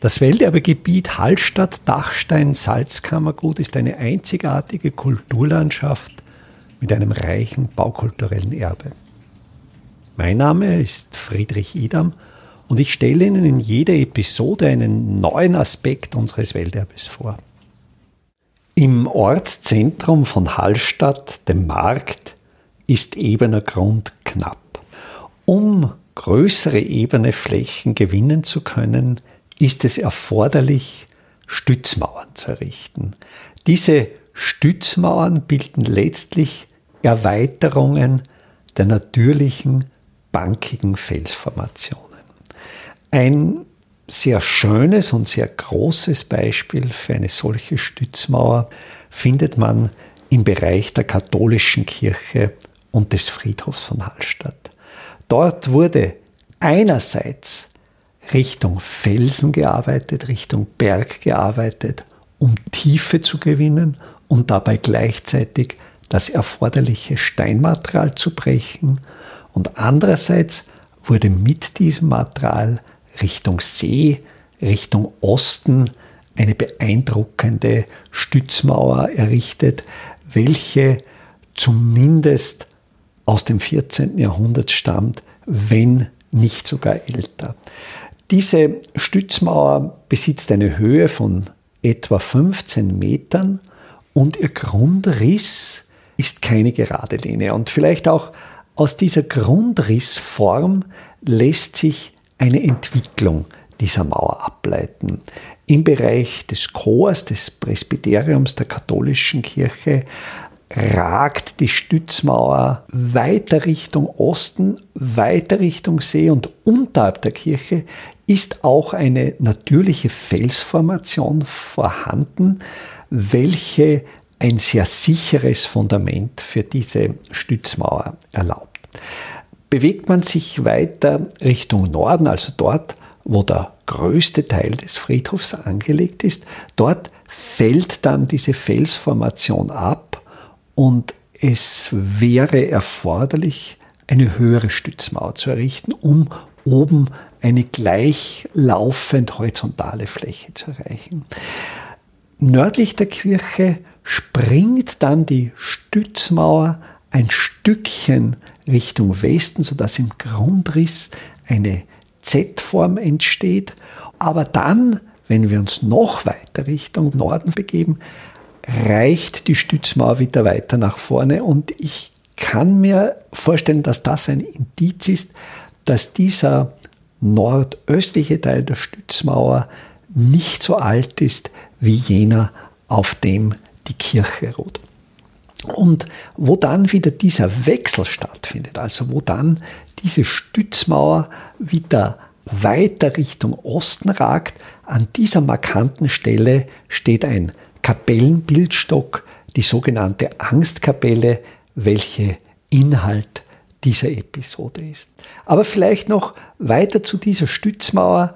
Das Welterbegebiet Hallstatt-Dachstein-Salzkammergut ist eine einzigartige Kulturlandschaft mit einem reichen baukulturellen Erbe. Mein Name ist Friedrich Idam und ich stelle Ihnen in jeder Episode einen neuen Aspekt unseres Welterbes vor. Im Ortszentrum von Hallstatt, dem Markt, ist ebener Grund knapp. Um größere ebene Flächen gewinnen zu können, ist es erforderlich, Stützmauern zu errichten. Diese Stützmauern bilden letztlich Erweiterungen der natürlichen bankigen Felsformationen. Ein sehr schönes und sehr großes Beispiel für eine solche Stützmauer findet man im Bereich der katholischen Kirche und des Friedhofs von Hallstatt. Dort wurde einerseits Richtung Felsen gearbeitet, Richtung Berg gearbeitet, um Tiefe zu gewinnen und dabei gleichzeitig das erforderliche Steinmaterial zu brechen. Und andererseits wurde mit diesem Material Richtung See, Richtung Osten eine beeindruckende Stützmauer errichtet, welche zumindest aus dem 14. Jahrhundert stammt, wenn nicht sogar älter. Diese Stützmauer besitzt eine Höhe von etwa 15 Metern und ihr Grundriss ist keine gerade Linie. Und vielleicht auch aus dieser Grundrissform lässt sich eine Entwicklung dieser Mauer ableiten. Im Bereich des Chors, des Presbyteriums der katholischen Kirche, ragt die Stützmauer weiter Richtung Osten, weiter Richtung See und unterhalb der Kirche ist auch eine natürliche Felsformation vorhanden, welche ein sehr sicheres Fundament für diese Stützmauer erlaubt. Bewegt man sich weiter Richtung Norden, also dort, wo der größte Teil des Friedhofs angelegt ist, dort fällt dann diese Felsformation ab und es wäre erforderlich, eine höhere Stützmauer zu errichten, um oben eine gleichlaufend horizontale Fläche zu erreichen. Nördlich der Kirche springt dann die Stützmauer ein Stückchen Richtung Westen, sodass im Grundriss eine Z-Form entsteht. Aber dann, wenn wir uns noch weiter Richtung Norden begeben, reicht die Stützmauer wieder weiter nach vorne und ich kann mir vorstellen, dass das ein Indiz ist, dass dieser nordöstliche Teil der Stützmauer nicht so alt ist wie jener, auf dem die Kirche ruht. Und wo dann wieder dieser Wechsel stattfindet, also wo dann diese Stützmauer wieder weiter Richtung Osten ragt, an dieser markanten Stelle steht ein Kapellenbildstock, die sogenannte Angstkapelle, welche Inhalt dieser Episode ist. Aber vielleicht noch weiter zu dieser Stützmauer.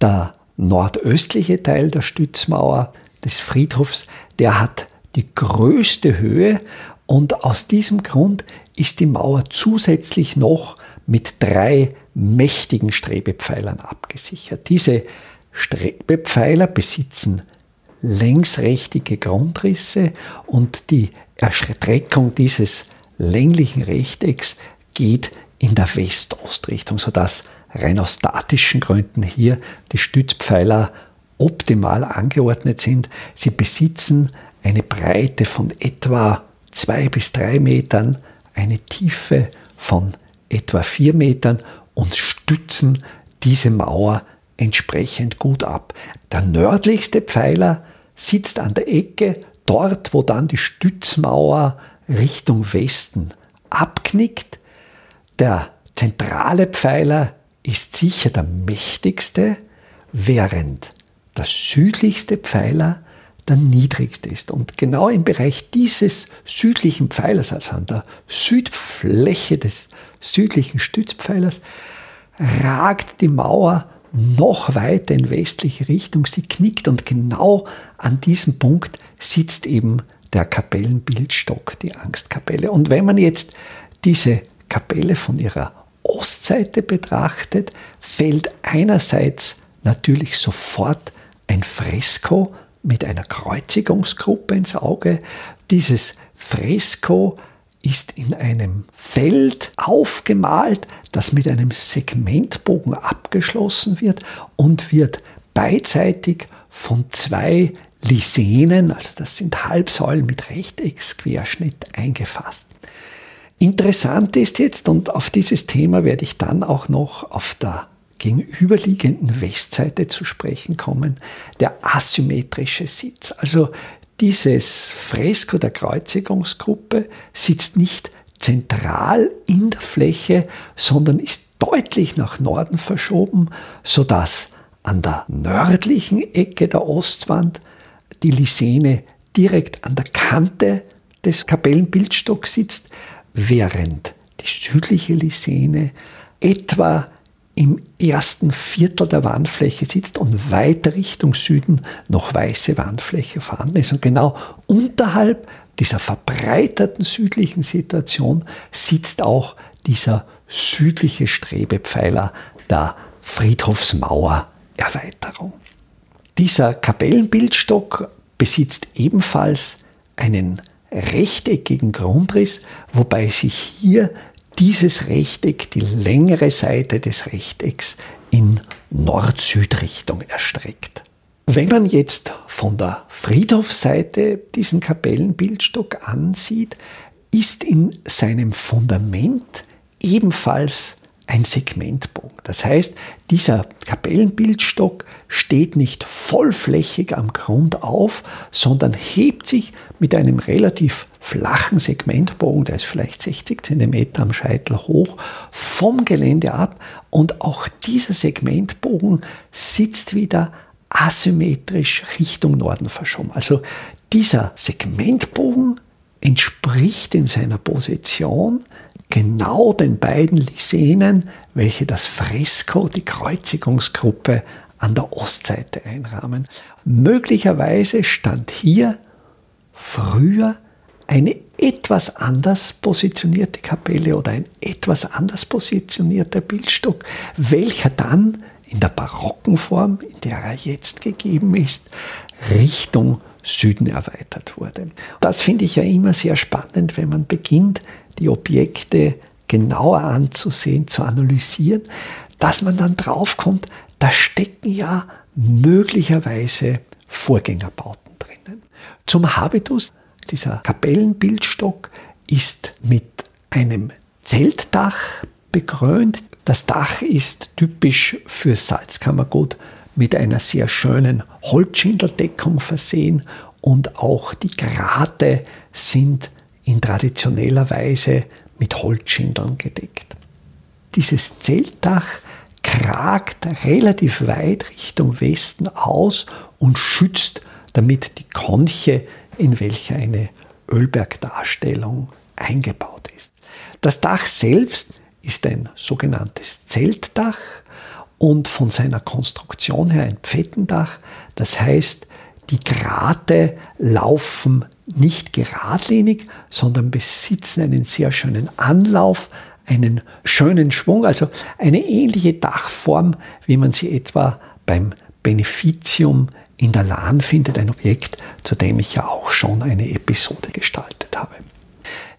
Der nordöstliche Teil der Stützmauer des Friedhofs, der hat die größte Höhe und aus diesem Grund ist die Mauer zusätzlich noch mit drei mächtigen Strebepfeilern abgesichert. Diese Strebepfeiler besitzen längsrechtige Grundrisse und die Erstreckung dieses länglichen Rechtecks geht in der West-Ost-Richtung, sodass rein aus statischen Gründen hier die Stützpfeiler optimal angeordnet sind. Sie besitzen eine Breite von etwa zwei bis drei Metern, eine Tiefe von etwa vier Metern und stützen diese Mauer entsprechend gut ab. Der nördlichste Pfeiler sitzt an der Ecke, dort wo dann die Stützmauer Richtung Westen abknickt. Der zentrale Pfeiler ist sicher der mächtigste, während der südlichste Pfeiler der niedrigste ist. Und genau im Bereich dieses südlichen Pfeilers, also an der Südfläche des südlichen Stützpfeilers, ragt die Mauer noch weiter in westliche Richtung. Sie knickt und genau an diesem Punkt sitzt eben der Kapellenbildstock, die Angstkapelle. Und wenn man jetzt diese Kapelle von ihrer Ostseite betrachtet, fällt einerseits natürlich sofort ein Fresko mit einer Kreuzigungsgruppe ins Auge. Dieses Fresko ist in einem Feld aufgemalt, das mit einem Segmentbogen abgeschlossen wird und wird beidseitig von zwei Lisenen, also das sind Halbsäulen mit Rechtecksquerschnitt, eingefasst. Interessant ist jetzt, und auf dieses Thema werde ich dann auch noch auf der gegenüberliegenden Westseite zu sprechen kommen, der asymmetrische Sitz. Also dieses Fresko der Kreuzigungsgruppe sitzt nicht zentral in der Fläche, sondern ist deutlich nach Norden verschoben, sodass an der nördlichen Ecke der Ostwand die Lisene direkt an der Kante des Kapellenbildstocks sitzt, während die südliche Lisene etwa im ersten Viertel der Wandfläche sitzt und weiter Richtung Süden noch weiße Wandfläche vorhanden ist. Und genau unterhalb dieser verbreiterten südlichen Situation sitzt auch dieser südliche Strebepfeiler der Friedhofsmauererweiterung. Dieser Kapellenbildstock besitzt ebenfalls einen rechteckigen Grundriss, wobei sich hier dieses Rechteck, die längere Seite des Rechtecks in Nord-Süd-Richtung erstreckt. Wenn man jetzt von der Friedhofseite diesen Kapellenbildstock ansieht, ist in seinem Fundament ebenfalls ein Segmentbogen. Das heißt, dieser Kapellenbildstock steht nicht vollflächig am Grund auf, sondern hebt sich mit einem relativ flachen Segmentbogen, der ist vielleicht 60 cm am Scheitel hoch, vom Gelände ab und auch dieser Segmentbogen sitzt wieder asymmetrisch Richtung Norden verschoben. Also dieser Segmentbogen entspricht in seiner Position genau den beiden Lisenen, welche das Fresko, die Kreuzigungsgruppe an der Ostseite einrahmen. Möglicherweise stand hier früher eine etwas anders positionierte Kapelle oder ein etwas anders positionierter Bildstock, welcher dann in der barocken Form, in der er jetzt gegeben ist, Richtung Süden erweitert wurde. Das finde ich ja immer sehr spannend, wenn man beginnt, die Objekte genauer anzusehen, zu analysieren, dass man dann draufkommt, da stecken ja möglicherweise Vorgängerbauten drinnen. Zum Habitus, dieser Kapellenbildstock ist mit einem Zeltdach bekrönt. Das Dach ist typisch für Salzkammergut mit einer sehr schönen Holzschindeldeckung versehen und auch die Grate sind in traditioneller Weise mit Holzschindeln gedeckt. Dieses Zeltdach kragt relativ weit Richtung Westen aus und schützt damit die Konche, in welcher eine Ölbergdarstellung eingebaut ist. Das Dach selbst ist ein sogenanntes Zeltdach und von seiner Konstruktion her ein Pfettendach. Das heißt, die Grate laufen nicht geradlinig, sondern besitzen einen sehr schönen Anlauf, einen schönen Schwung, also eine ähnliche Dachform, wie man sie etwa beim Beneficium in der Lahn findet, ein Objekt, zu dem ich ja auch schon eine Episode gestaltet habe.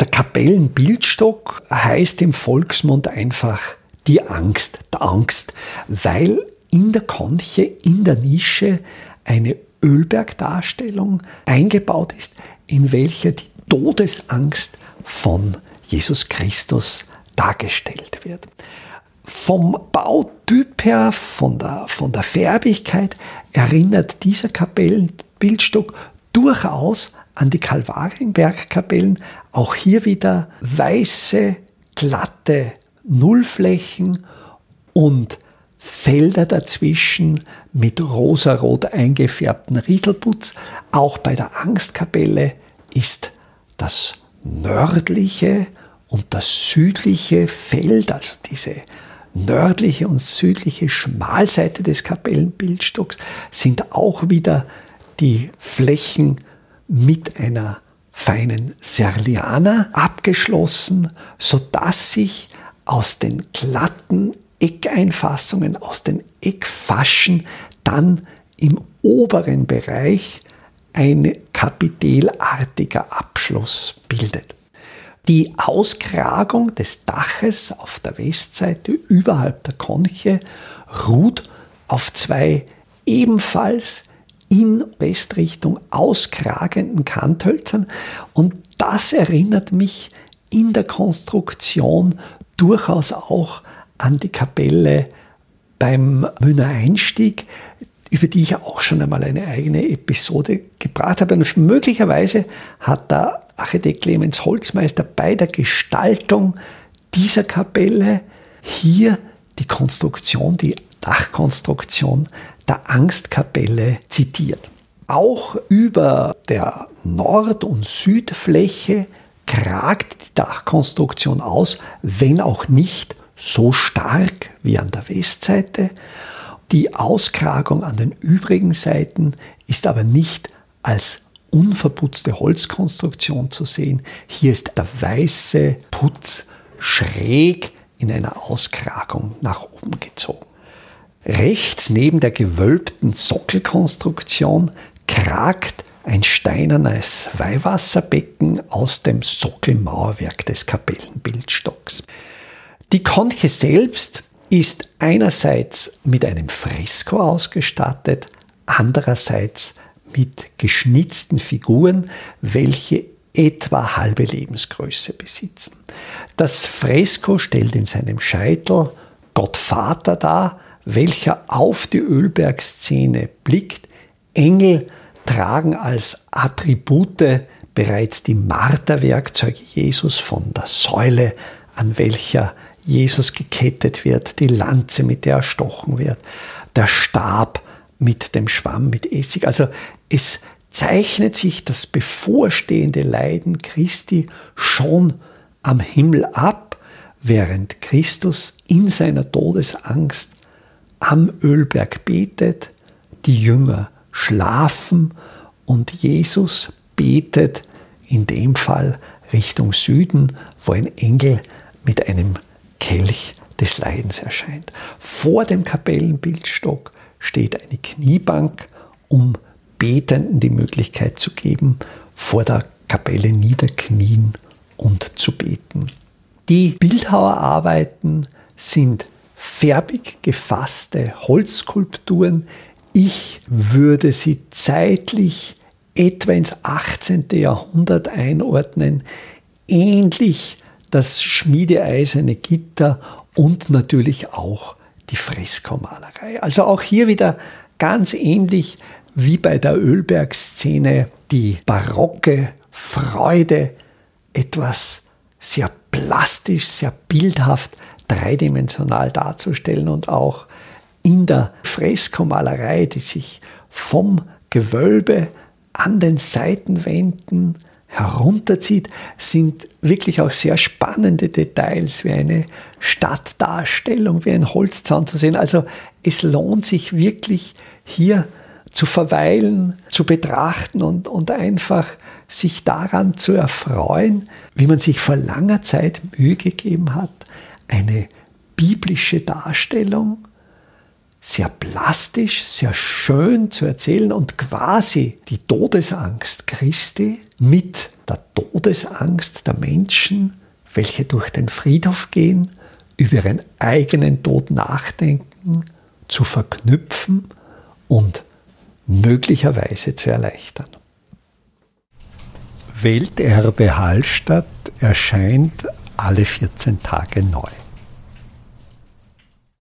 Der Kapellenbildstock heißt im Volksmund einfach die Angst, der Angst, weil in der Konche, in der Nische eine Ölbergdarstellung eingebaut ist, in welcher die Todesangst von Jesus Christus dargestellt wird. Vom Bautyp her, von der, von der Färbigkeit, erinnert dieser Kapellenbildstock durchaus an die Kalvarienbergkapellen. Auch hier wieder weiße, glatte Nullflächen und Felder dazwischen mit rosarot eingefärbten Rieselputz. Auch bei der Angstkapelle ist das nördliche und das südliche Feld, also diese nördliche und südliche Schmalseite des Kapellenbildstocks, sind auch wieder die Flächen mit einer feinen Serliana abgeschlossen, sodass sich aus den glatten Eckeinfassungen, aus den Eckfaschen dann im oberen Bereich ein kapitelartiger Abschluss bildet. Die Auskragung des Daches auf der Westseite überhalb der Konche ruht auf zwei ebenfalls in Westrichtung auskragenden Kanthölzern und das erinnert mich in der Konstruktion durchaus auch an die Kapelle beim Mühner Einstieg, über die ich auch schon einmal eine eigene Episode gebracht habe. Und möglicherweise hat der Architekt Clemens Holzmeister bei der Gestaltung dieser Kapelle hier die Konstruktion, die Dachkonstruktion der Angstkapelle zitiert. Auch über der Nord- und Südfläche kragt die Dachkonstruktion aus, wenn auch nicht so stark wie an der Westseite. Die Auskragung an den übrigen Seiten ist aber nicht als unverputzte Holzkonstruktion zu sehen. Hier ist der weiße Putz schräg in einer Auskragung nach oben gezogen. Rechts neben der gewölbten Sockelkonstruktion kragt ein steinernes Weihwasserbecken aus dem Sockelmauerwerk des Kapellenbildstocks. Die Konche selbst ist einerseits mit einem Fresko ausgestattet, andererseits mit geschnitzten Figuren, welche etwa halbe Lebensgröße besitzen. Das Fresko stellt in seinem Scheitel Gott Vater dar, welcher auf die Ölbergszene blickt. Engel tragen als Attribute bereits die Marterwerkzeuge Jesus von der Säule, an welcher Jesus gekettet wird, die Lanze, mit der er erstochen wird, der Stab mit dem Schwamm, mit Essig. Also es zeichnet sich das bevorstehende Leiden Christi schon am Himmel ab, während Christus in seiner Todesangst am Ölberg betet, die Jünger schlafen und Jesus betet in dem Fall Richtung Süden, wo ein Engel mit einem Kelch des Leidens erscheint. Vor dem Kapellenbildstock steht eine Kniebank, um Betenden die Möglichkeit zu geben, vor der Kapelle niederknien und zu beten. Die Bildhauerarbeiten sind färbig gefasste Holzskulpturen. Ich würde sie zeitlich etwa ins 18. Jahrhundert einordnen, ähnlich das schmiedeeiserne Gitter und natürlich auch die Freskomalerei. Also auch hier wieder ganz ähnlich wie bei der Ölberg-Szene die barocke Freude, etwas sehr plastisch, sehr bildhaft, dreidimensional darzustellen und auch in der Freskomalerei, die sich vom Gewölbe an den Seitenwänden herunterzieht, sind wirklich auch sehr spannende Details wie eine Stadtdarstellung, wie ein Holzzaun zu sehen. Also es lohnt sich wirklich hier zu verweilen, zu betrachten und, und einfach sich daran zu erfreuen, wie man sich vor langer Zeit Mühe gegeben hat, eine biblische Darstellung sehr plastisch, sehr schön zu erzählen und quasi die Todesangst Christi mit der Todesangst der Menschen, welche durch den Friedhof gehen, über ihren eigenen Tod nachdenken, zu verknüpfen und möglicherweise zu erleichtern. Welterbe Hallstatt erscheint alle 14 Tage neu.